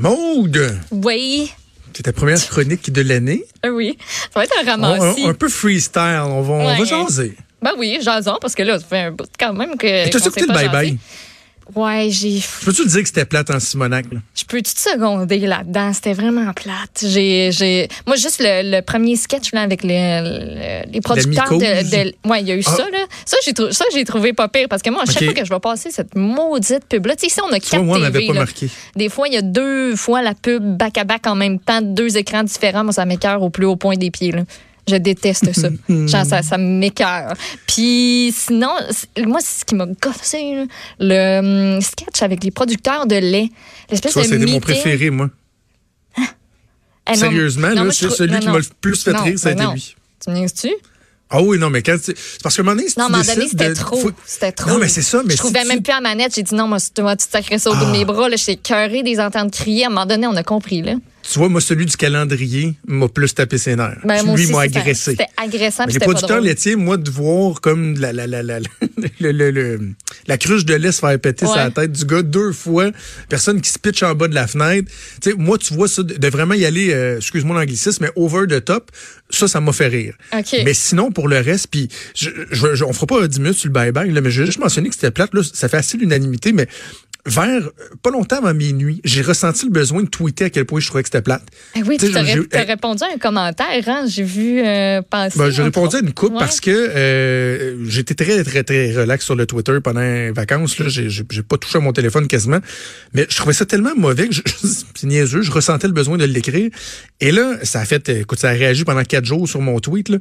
Maude, Oui. c'est ta première chronique de l'année? Euh, Oui. Ça va être un On- ramassis. Un, un peu freestyle. On va, on va Ouais. jaser. Ben oui, jason, parce que là, ça fait un bout quand même que. T'as écouté le bye-bye? Ouais, j'ai. Peux-tu dire que c'était plate en Simonac? là? Je peux tout seconder là-dedans. C'était vraiment plate. J'ai, j'ai, moi, juste le, le premier sketch là, avec les, le- les producteurs de, de- Ouais, il y a eu Ah. ça, là. Ça, j'ai, trou- ça, j'ai trouvé pas pire parce que moi, à chaque fois que je vais passer cette maudite pub-là, tu sais, ici, on a quatre moi, TV. pas là. marqué. Des fois, il y a deux fois la pub back-à-back en même temps, deux écrans différents. Moi, ça m'écœure au plus haut point des pieds. Là. Je déteste ça. Genre, ça, ça m'écœure. Puis sinon, moi, c'est ce qui m'a gossé, le hum, sketch avec les producteurs de lait. L'espèce Tu de c'était mon préféré, moi. Eh non, Sérieusement, non, là, moi, je c'est trouve- celui non, qui m'a le plus fait rire, ça a ben été lui. Tu me niaises-tu? Ah oui, non, mais quand tu... Parce que un moment donné, si Non, à tu un moment donné, décides c'était de- trop. faut- C'était trop. Non, mais c'est ça, mais Je trouvais si même tu- plus à manette. J'ai dit non, moi, tu tu te sacrer ça au bout de Ah. mes bras. Là, j'étais cœurée des entendre crier. À un moment donné, on a compris. Là. Tu vois, moi, celui du calendrier m'a plus tapé ses nerfs. Ben, moi lui, m'a agressé. C'était agressant. Puis les pas producteurs drôle. laitiers, moi, de voir comme la, la, la, la, le- le- le- la cruche de lait se faire péter Ouais. sur la tête du gars deux fois, personne qui se pitch en bas de la fenêtre. Tu sais, moi, tu vois ça, de, de vraiment y aller, euh, excuse-moi l'anglicisme, mais over the top, ça, ça m'a fait rire. OK. Mais sinon, pour le reste, puis je, je, je- on fera pas 10 minutes sur le bye-bye, mais je vais juste mentionner que c'était plate, là, ça fait assez l'unanimité, mais vers, euh, pas longtemps avant minuit, j'ai ressenti le besoin de tweeter à quel point je trouvais que c'était plate. Eh oui, Tu ré- t'as répondu à un commentaire, hein? J'ai vu euh, passer. Ben, j'ai répondu à une coupe Ouais. parce que euh, j'étais très, très, très relax sur le Twitter pendant les vacances. Là. J'ai, pas touché à mon téléphone quasiment. Mais je trouvais ça tellement mauvais que je, c'est niaiseux, je ressentais le besoin de l'écrire. Et là, ça a fait, écoute, ça a réagi pendant quatre jours sur mon tweet, là,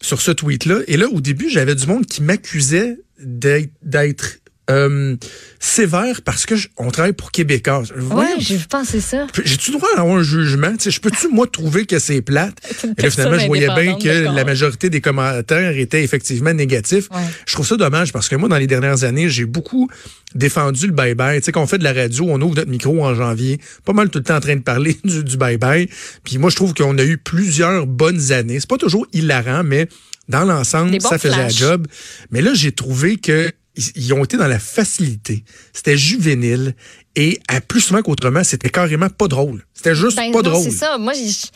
sur ce tweet-là. Et là, au début, j'avais du monde qui m'accusait d'être euh, sévère parce que je- on travaille pour Québécois. Voyons, j'ai passer ça. j'ai-tu le droit d'avoir un jugement? Tu sais, je peux-tu, moi, trouver que c'est plate? Et là, finalement, je voyais bien que la majorité des commentaires étaient effectivement négatifs. Ouais. Je trouve ça dommage parce que moi, dans les dernières années, j'ai beaucoup défendu le bye-bye. Tu sais, quand on fait de la radio, on ouvre notre micro en janvier, pas mal tout le temps en train de parler du, du bye-bye. Puis moi, je trouve qu'on a eu plusieurs bonnes années. C'est pas toujours hilarant, mais dans l'ensemble, ça faisait la job. Mais là, j'ai trouvé que ils- ils ont été dans la facilité. C'était juvénile. Et à plus souvent qu'autrement, c'était carrément pas drôle. C'était juste Ben pas non, drôle. C'est ça. Moi, je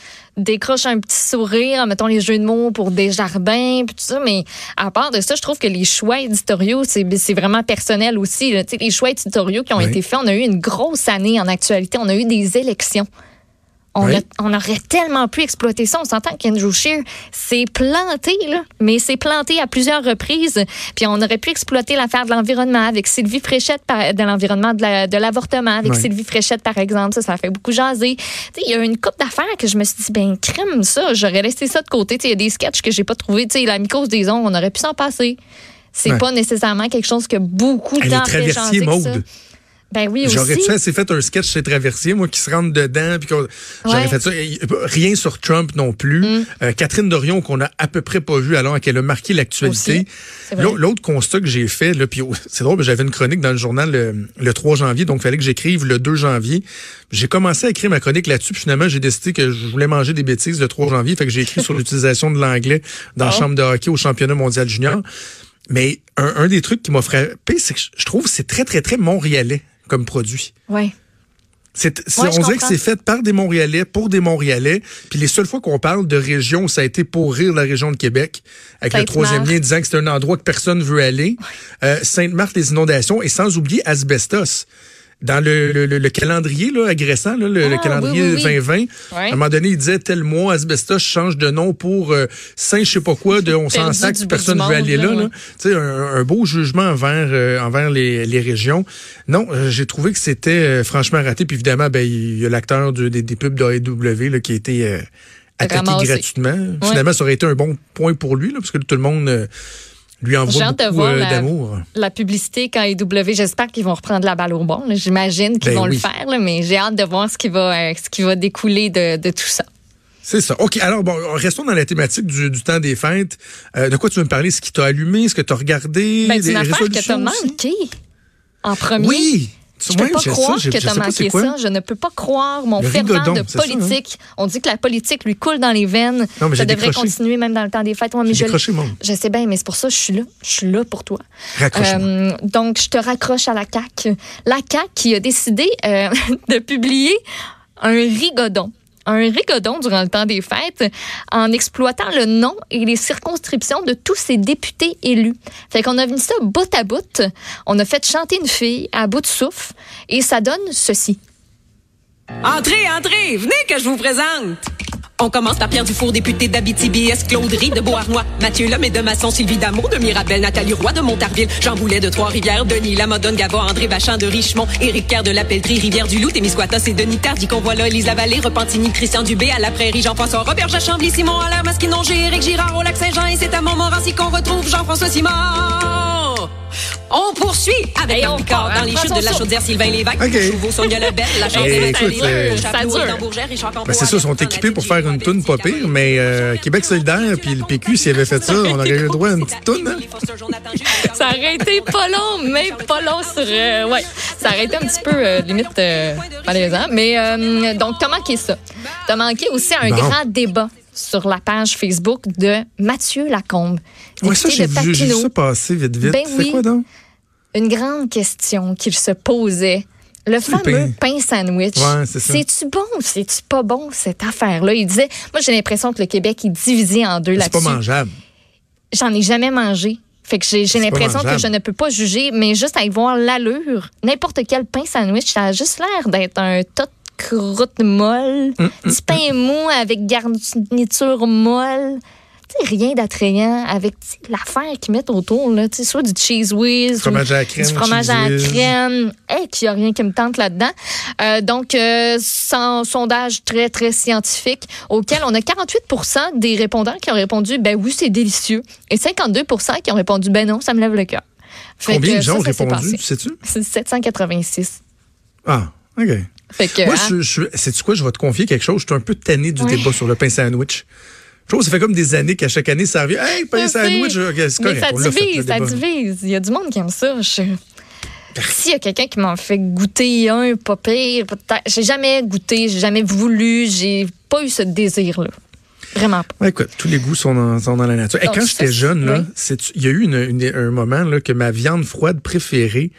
décroche un petit sourire en mettant les jeux de mots pour des jardins, puis tout ça. Mais à part de ça, je trouve que les choix éditoriaux, c'est vraiment personnel aussi. là. Les choix éditoriaux qui ont Oui. été faits, on a eu une grosse année en actualité. On a eu des élections. On, Oui. a- on aurait tellement pu exploiter ça. On s'entend qu'Andrew Scheer s'est planté, là, mais s'est planté à plusieurs reprises. Puis on aurait pu exploiter l'affaire de l'environnement avec Sylvie Fréchette, par- de l'environnement de la- de l'avortement avec Oui. Sylvie Fréchette, par exemple. Ça, ça a fait beaucoup jaser. Il y a une coupe d'affaires que je me suis dit, ben, crème, ça, j'aurais laissé ça de côté. Il y a des sketchs que j'ai pas trouvé. La mycose des ongles, on aurait pu s'en passer. C'est Ouais. pas nécessairement quelque chose que beaucoup de Elle gens est ça. mode. Ben oui, J'aurais aussi. fait, c'est fait un sketch chez Traversier, moi, qui se rentre dedans, puis qu'on- j'aurais Ouais. Mm. fait ça. Et Rien sur Trump non plus. Euh, Catherine Dorion, qu'on a à peu près pas vu alors qu'elle a marqué l'actualité. L'autre constat que j'ai fait, là, puis c'est drôle, j'avais une chronique dans le journal le, le 3 janvier, donc il fallait que j'écrive le 2 janvier. J'ai commencé à écrire ma chronique là-dessus, puis finalement, j'ai décidé que je voulais manger des bêtises le 3 janvier, fait que j'ai écrit sur l'utilisation de l'anglais dans la Oh. chambre de hockey au championnat mondial junior. Mais un, un des trucs qui m'a frappé, c'est que je trouve que c'est très, très, très montréalais comme produit. C'est- Ouais, on dirait que c'est fait par des Montréalais, pour des Montréalais. Puis les seules fois qu'on parle de région, ça a été pour rire la région de Québec, avec le troisième lien disant que c'est un endroit que personne veut aller. Euh, Sainte-Marthe, les inondations, et sans oublier Asbestos. Dans le, le, le- le calendrier là, agressant, là, le, le Ah, calendrier oui, oui, oui. 2020, à un moment donné, il disait tel mois, Asbestos change de nom pour euh, Saint je sais pas quoi, de on s'en sac, personne du veut aller là. là, ouais. Tu sais, un, un beau jugement envers, euh, envers les, les régions. Non, euh, j'ai trouvé que c'était euh, franchement raté. Puis évidemment, ben, il y a l'acteur de- des, des pubs d'AEW qui a été euh, attaqué gratuitement. Finalement, ça aurait été un bon point pour lui, là, parce que tout le monde euh, lui J'ai envoie hâte de beaucoup voir euh, la- d'amour. la publicité quand EW, j'espère qu'ils vont reprendre la balle au bon. J'imagine qu'ils Ben vont oui. le faire, là, mais j'ai hâte de voir ce qui va, euh, ce qui va découler de, de tout ça. C'est ça. OK, alors bon, restons dans la thématique du, du temps des fêtes. Euh, de quoi tu veux me parler? Ce qui t'a allumé? Ce que tu as regardé? Ben, des une affaire que tu as manqué en premier? Oui! Je peux Ouais, pas ça, croire que tu as manqué ça. Je ne peux pas croire mon fervent de ça, hein? politique. On dit que la politique lui coule dans les veines. Non, mais ça devrait décroché. continuer même dans le temps des fêtes. Ouais, mais je, décroché, je sais bien, mais c'est pour ça que je suis là. Je suis là pour toi. Euh, donc, je te raccroche à la CAQ. La CAQ qui a décidé euh, de publier un rigodon un rigodon durant le temps des fêtes en exploitant le nom et les circonscriptions de tous ces députés élus. Fait qu'on a mis ça bout à bout. On a fait chanter une fille à bout de souffle et ça donne ceci. Entrez, entrez, venez que je vous présente. On commence par Pierre Dufour, député d'Abitibi, S. Claude de Beauharnois, Mathieu Lhomme de Masson, Sylvie Damour de Mirabel, Nathalie Roy de Montarville, Jean Boulet de Trois-Rivières, Denis Lamadone, Gavot, André Bachan de Richemont, Éric Kerr de La Pelletrie, Rivière-du-Loup, Témiscouatas et Denis Tardy, qu'on voit là, Elisa Vallée, Repentigny, Christian Dubé, à la Prairie, Jean-François Robert Jachambly, Simon Allaire, Masquinongé, Éric Girard au Lac-Saint-Jean et c'est à Montmorency qu'on retrouve Jean-François Simon. On poursuit avec Picard dans les hein, chutes de la chaudière Sylvain Lévesque, Ok. Chauveau, Sonia Lebel, la chance Eh, euh, ça dure. Ben, c'est ça, ils sont équipés pour faire une toune pas pire, mais euh, Québec solidaire puis le PQ, s'ils avaient fait ça, on aurait eu le droit à une petite toune. Hein? Ça aurait été pas long, mais pas long sur. euh, ouais, ça aurait été un petit peu euh, limite euh, malaisant. Mais euh, donc, t'as manqué ça? T'as manqué aussi un Bon. grand débat sur la page Facebook de Mathieu Lacombe, Ouais, ça, j'ai vu, vu ça passer vite, vite. Ben c'est oui. quoi donc? Une grande question qu'il se posait. Le fameux pain, sandwich. Ouais. C'est-tu bon ou c'est-tu pas bon, cette affaire-là? Il disait, moi, j'ai l'impression que le Québec est divisé en deux C'est pas là-dessus. mangeable. J'en ai jamais mangé. Fait que j'ai l'impression que je ne peux pas juger, mais juste à y voir l'allure, n'importe quel pain sandwich, ça a juste l'air d'être un tas de croûte molle, du pain mou avec garniture molle. Tu sais, rien d'attrayant avec l'affaire qu'ils mettent autour, là, tu sais, soit du cheese whiz, Fromage ou à la crème, du fromage à la crème, et qu'il n'y a rien qui me tente là-dedans. Euh, donc, euh, sans sondage très, très scientifique, auquel on a 48 des répondants qui ont répondu, ben oui, c'est délicieux, et 52 qui ont répondu, ben non, ça me lève le cœur. Combien de gens ont répondu, tu sais-tu? C'est 786. Ah, OK. Fait que, Moi, hein, je, je, sais-tu quoi? Je vais te confier quelque chose. Je suis un peu tanné du Oui. débat sur le pain sandwich. Je trouve que ça fait comme des années qu'à chaque année, ça revient. Hey, pain je sais. sandwich, c'est mais correct. ça fait, divise, ça divise. Il y a du monde qui aime ça. Je... S'il y a quelqu'un qui m'en fait goûter un, pas pire, peut-être. J'ai jamais goûté, j'ai jamais voulu, j'ai pas eu ce désir-là. Vraiment pas. Ouais, écoute, tous les goûts sont dans, sont dans la nature. Et quand ça, j'étais jeune, oui. il y a eu une- une- un moment là, que ma viande froide préférée,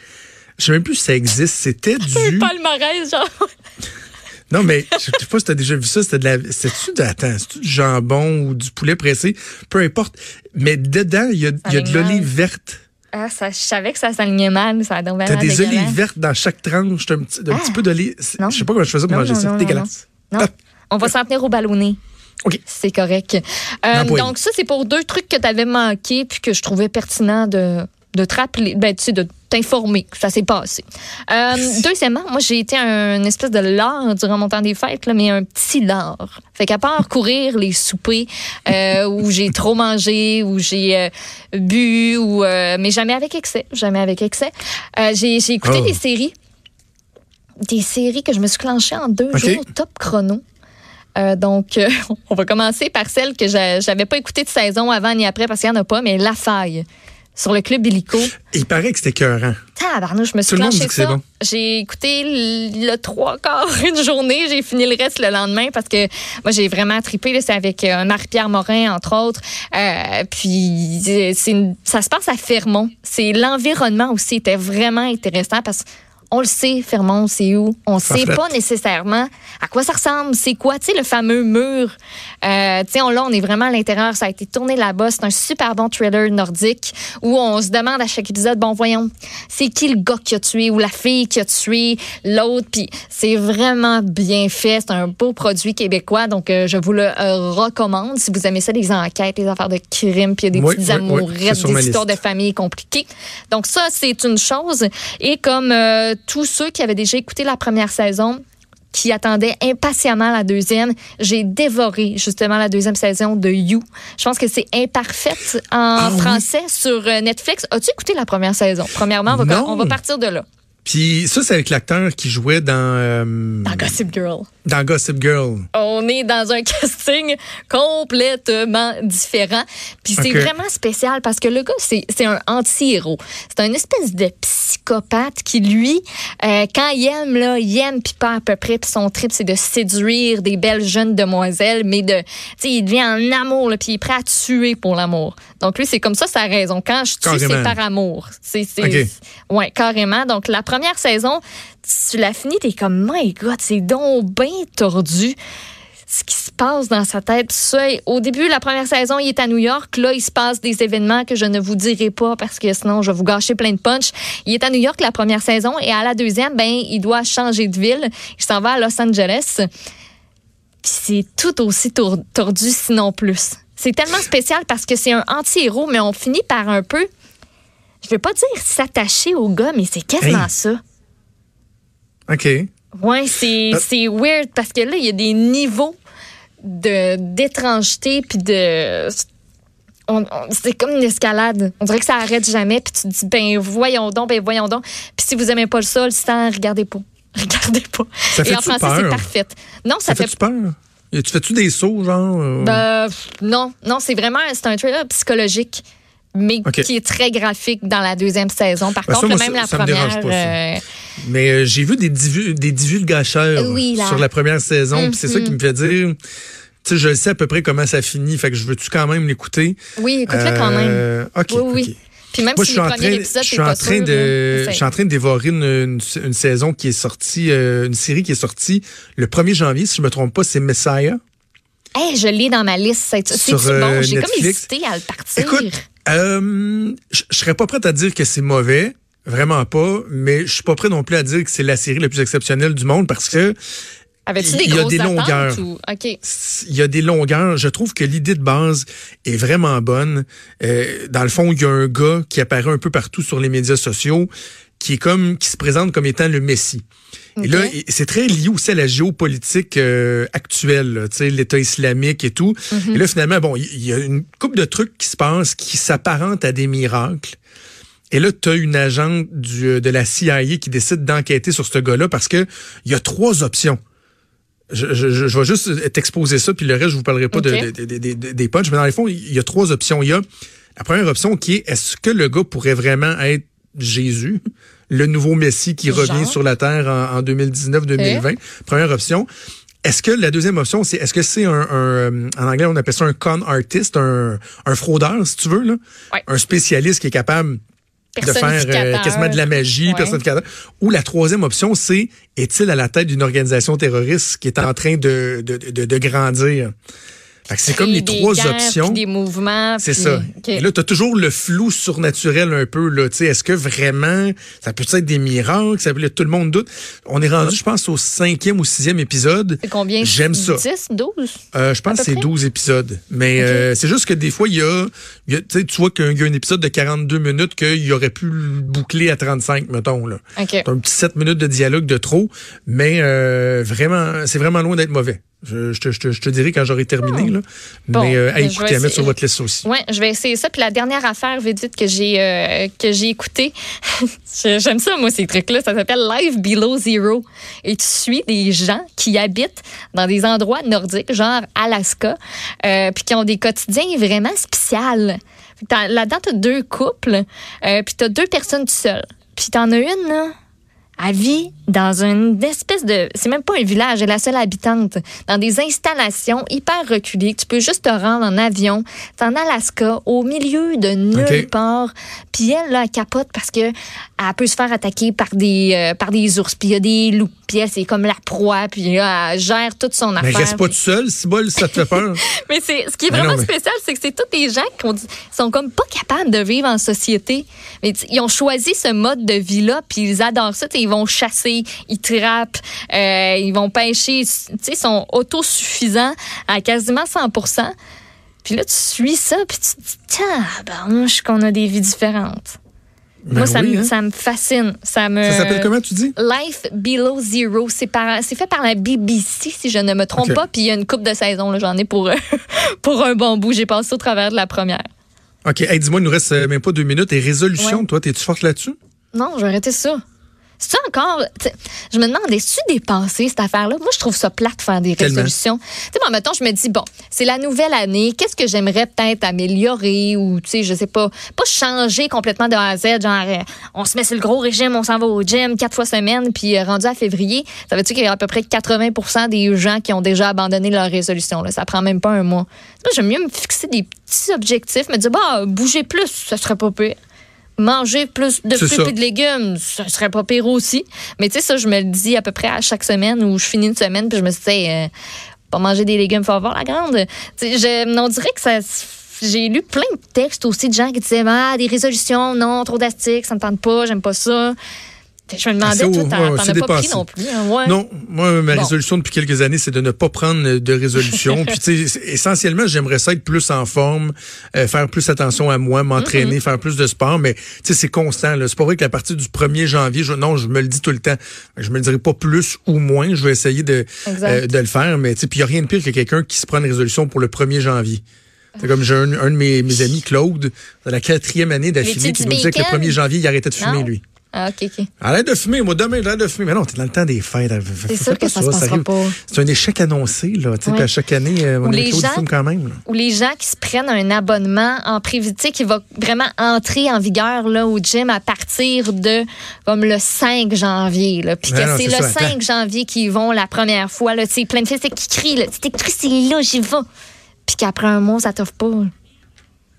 je sais même plus si ça existe, c'était du... Palmarès, genre. Non, mais je sais pas si t'as déjà vu ça, c'était de la... C'est-tu de... Attends, c'est-tu du jambon ou du poulet pressé? Peu importe. Mais dedans, il y a, il y a de l'olive verte. Ah, ça, je savais que ça s'alignait mal, ça a donc T'as des olives vertes dans chaque tranche, un petit, un Ah. petit peu d'olive. Non. Je sais pas comment je faisais pour Non, manger non, ça. non, Dégueulasse. Non, Ah. on va s'en tenir au ballonné. OK. C'est correct. Euh, donc, ça, c'est pour deux trucs que tu avais manqué puis que je trouvais pertinent de, de te rappeler, ben, tu sais, de t'informer que ça s'est passé. Euh, deuxièmement, moi, j'ai été un espèce de lard durant mon temps des fêtes, là, mais un petit lard. Fait qu'à part courir les soupers euh, où j'ai trop mangé, où j'ai euh, bu, ou, mais jamais avec excès, jamais avec excès, j'ai j'ai écouté Oh. des séries des séries que je me suis clenchée en deux jours, top chrono. Euh, donc, euh, on va commencer par celle que j'a- j'avais pas écoutée de saison avant ni après parce qu'il y en a pas, mais La Faille sur le club illico. Il paraît que c'était écœurant. Tabarnouche, je me suis Tout le monde clenchée dit que c'est ça. bon. J'ai écouté le, trois quarts une journée, j'ai fini le reste le lendemain parce que moi j'ai vraiment trippé. là. C'est avec euh, Marie-Pierre Morin entre autres. Euh, puis c'est une- ça se passe à Fermont. C'est l'environnement aussi était vraiment intéressant parce que on le sait, Fermont, c'est où? On Ça sait pas nécessairement à quoi ça ressemble, c'est quoi, tu sais, le fameux mur? Euh, tu sais, on, là, on est vraiment à l'intérieur, ça a été tourné là-bas. C'est un super bon thriller nordique où on se demande à chaque épisode, bon, voyons, c'est qui le gars qui a tué ou la fille qui a tué l'autre? Puis c'est vraiment bien fait. C'est un beau produit québécois, donc euh, je vous le euh, recommande si vous aimez ça, les enquêtes, les affaires de crime, puis il y a des Oui, petites oui, amourettes, des histoires liste. de famille compliquées. Donc ça, c'est une chose. Et comme euh, tous ceux qui avaient déjà écouté la première saison, qui attendaient impatiemment la deuxième, j'ai dévoré justement la deuxième saison de You. Je pense que c'est imparfaite en Ah oui? français sur euh, Netflix. As-tu écouté la première saison? Premièrement, on va, Non. on va partir de là. Puis ça, c'est avec l'acteur qui jouait dans, euh, Dans Gossip Girl. dans Gossip Girl. On est dans un casting complètement différent. Puis c'est vraiment spécial parce que le gars, c'est c'est un anti-héros. C'est un espèce de psychopathe qui, lui, euh, quand il aime, là, il aime, puis pas à peu près. Puis son trip, c'est de séduire des belles jeunes demoiselles, mais de, tu sais, il devient en amour, là, puis il est prêt à tuer pour l'amour. Donc lui, c'est comme ça sa raison. Quand je tue, Carrément. c'est par amour. C'est, c'est, ouais, carrément. Donc la première première saison, tu la finis, t'es comme, my God, c'est donc bien tordu ce qui se passe dans sa tête. Ça, au début, la première saison, il est à New York. Là, il se passe des événements que je ne vous dirai pas parce que sinon, je vais vous gâcher plein de punch. Il est à New York la première saison et à la deuxième, ben, il doit changer de ville. Il s'en va à Los Angeles. Puis c'est tout aussi tordu, sinon plus. C'est tellement spécial parce que c'est un anti-héros, mais on finit par un peu, je vais pas dire s'attacher au gars, mais c'est quasiment ça. OK. Ouais, c'est c'est weird parce que là, il y a des niveaux de d'étrangeté puis de c'est comme une escalade. On dirait que ça arrête jamais puis tu te dis ben voyons donc, ben voyons donc. Puis si vous aimez pas le sol, sans regardez pas. Regardez pas. Ça fait Et en français, c'est parfait. Non, ça, ça fait, fait peur? Tu fais-tu des sauts, genre? Euh? Ben, non, non, c'est vraiment c'est un trailer psychologique mais qui est très graphique dans la deuxième saison. Par ben, contre, même la première. Euh, mais euh, j'ai vu des, des divulgateurs sur la première saison, c'est ça qui me fait dire. Tu sais, je sais à peu près comment ça finit, fait que je veux-tu quand même l'écouter? Oui, écoute-le quand même. Euh, OK. Oui, oui. Puis même Moi, si je suis en train, je suis en train de, je suis en train de dévorer une, une, saison qui est sortie, une série qui est sortie le 1er janvier, si je me trompe pas, c'est Messiah. Hey, je l'ai dans ma liste. C'est bon? J'ai comme hésité à le partir. Écoute, euh, je serais pas prête à dire que c'est mauvais, vraiment pas, mais je suis pas prêt non plus à dire que c'est la série la plus exceptionnelle du monde parce que il y a des longueurs. Il y a des longueurs. Je trouve que l'idée de base est vraiment bonne. Euh, dans le fond, il y a un gars qui apparaît un peu partout sur les médias sociaux, qui est comme qui se présente comme étant le Messie. Et là, c'est très lié aussi à la géopolitique euh, actuelle, l'État islamique et tout. Mhm. Et là, finalement, bon, il y, a une couple de trucs qui se passent qui s'apparentent à des miracles. Et là, tu as une agente du, euh, de la CIA qui décide d'enquêter sur ce gars-là parce que il y a trois options. Je, je, je, vais juste t'exposer ça, puis le reste, je vous parlerai pas de, des punchs. Mais dans les fonds, il y a trois options. Il y a la première option qui est est-ce que le gars pourrait vraiment être Jésus? Le nouveau Messie qui revient sur la Terre en, 2019-2020. Première option. Est-ce que la deuxième option, c'est est-ce que c'est un, euh, en anglais on appelle ça un con artist, un, un fraudeur si tu veux là, un spécialiste qui est capable de faire euh, quasiment de la magie, ouais. Ou la troisième option, c'est est-il à la tête d'une organisation terroriste qui est en train de, de, de, de grandir? C'est comme les trois options. des mouvements. C'est ça. Et là, tu as toujours le flou surnaturel un peu. là. Est-ce que vraiment, ça peut être des miracles? Ça peut, tout le monde doute. On est rendu, je pense, au cinquième ou sixième épisode. C'est combien? J'aime ça. 10, 12? Euh, je pense que c'est 12 épisodes. Mais euh, c'est juste que des fois, il y a, y a tu vois qu'il y a un épisode de 42 minutes qu'il aurait pu le boucler à 35, mettons. Là. Okay. un petit 7 minutes de dialogue de trop. Mais euh, vraiment, c'est vraiment loin d'être mauvais. Je, je, je, je, te dirais quand j'aurai terminé. Oh. Là. Mais euh, à écouter, à mettre sur votre liste aussi. Oui, je vais essayer ça. Puis la dernière affaire, vite, vite, que j'ai euh, que j'ai écouté, j'aime ça, moi, ces trucs-là. Ça s'appelle Live Below Zero. Et tu suis des gens qui habitent dans des endroits nordiques, genre Alaska, euh, puis qui ont des quotidiens vraiment spéciaux. Là-dedans, tu as deux couples, euh, puis tu as deux personnes tout seules. Puis tu en as une, là, elle vit dans une espèce de. C'est même pas un village, elle est la seule habitante. Dans des installations hyper reculées. Tu peux juste te rendre en avion. T'es en Alaska, au milieu de nulle part. Puis elle, là, elle capote parce que elle peut se faire attaquer par des, euh, par des ours. Puis il y a des loups. Puis elle, c'est comme la proie. Puis elle gère toute son affaire. Mais reste pas tout seul, si bol, ça te fait peur. mais c'est, ce qui est vraiment spécial, c'est que c'est tous des gens qui sont comme pas capables de vivre en société. Mais ils ont choisi ce mode de vie-là, puis ils adorent ça. Ils vont chasser ils trappent, euh, ils vont pêcher, ils sont autosuffisants à quasiment 100% Puis là, tu suis ça, puis tu te dis, tiens, je qu'on a des vies différentes. Ben Moi, ça, me, hein. ça, me fascine. Ça, me... ça s'appelle comment, tu dis? Life Below Zero. C'est, fait par la BBC, si je ne me trompe pas. Puis il y a une coupe de saison. J'en ai pour, pour un bon bout. J'ai passé au travers de la première. OK. dis-moi, il nous reste même pas deux minutes. Et résolution, toi, es-tu forte là-dessus? Non, j'ai arrêté ça. C'est encore. Je me demande, est-ce dépassé cette affaire-là? Moi, je trouve ça plate de faire des résolutions. Tu sais, moi, mettons, je me dis, bon, c'est la nouvelle année, qu'est-ce que j'aimerais peut-être améliorer ou, tu sais, je sais pas, pas changer complètement de A à Z, genre, euh, on se met sur le gros régime, on s'en va au gym quatre fois semaine, puis euh, rendu à février, ça veut dire qu'il y a à peu près 80% des gens qui ont déjà abandonné leur résolution. Là. Ça prend même pas un mois. Moi, j'aime mieux me fixer des petits objectifs, me dire, bah, bouger plus, ça serait pas pire manger plus de fruits et de légumes, ce serait pas pire aussi. Mais tu sais, ça, je me le dis à peu près à chaque semaine où je finis une semaine, puis je me dis, euh, pas manger des légumes, faut avoir la grande. Je- on dirait que ça. J'ai lu plein de textes aussi de gens qui disaient, ah, des résolutions, non, trop d'astic, ça me tente pas, j'aime pas ça. Je me demandais, Ah, ouais, t'en as pas pris non plus. hein, ouais. Non, moi, ma Bon. résolution depuis quelques années, c'est de ne pas prendre de résolution. Puis, tu sais, essentiellement, j'aimerais ça être plus en forme, euh, faire plus attention à moi, m'entraîner, faire plus de sport. Mais, tu sais, c'est constant. C'est pas vrai qu'à partir du 1er janvier, je, non, je me le dis tout le temps. Je me le dirai pas plus ou moins. Je vais essayer de, euh, de le faire. Mais, tu sais, puis il n'y a rien de pire que quelqu'un qui se prend une résolution pour le 1er janvier. C'est comme j'ai un, un de mes, mes amis, Claude, dans la quatrième année d'affilée, qui nous disait que le bacon? 1er janvier, il arrêtait de fumer, Non. lui. Ah, OK, OK. Arrête de fumer, moi demain, j'arrête de fumer. Mais non, t'es dans le temps des fêtes. C'est sûr que ça se passera pas. C'est un échec annoncé, là. Tu sais, Ouais. à chaque année, euh, les Claude gens- quand même. là. ou les gens qui se prennent un abonnement en privé, tu sais, qui va vraiment entrer en vigueur là, au gym à partir de comme le 5 janvier. Là, puis que c'est le ça, 5 janvier qu'ils vont la première fois. Là, tu sais, plein de filles c'est qui crient. Là, c'est écrit, c'est là, j'y vais. Puis qu'après un mois, ça t'offre pas.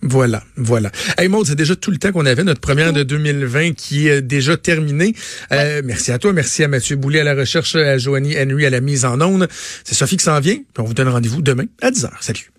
Voilà, voilà. Hey Maud, c'est déjà tout le temps qu'on avait, notre première de 2020 qui est déjà terminée. Euh, merci à toi, merci à Mathieu Boulay à la recherche, à Joanie Henry à la mise en onde. C'est Sophie qui s'en vient, puis on vous donne rendez-vous demain à 10h. Salut.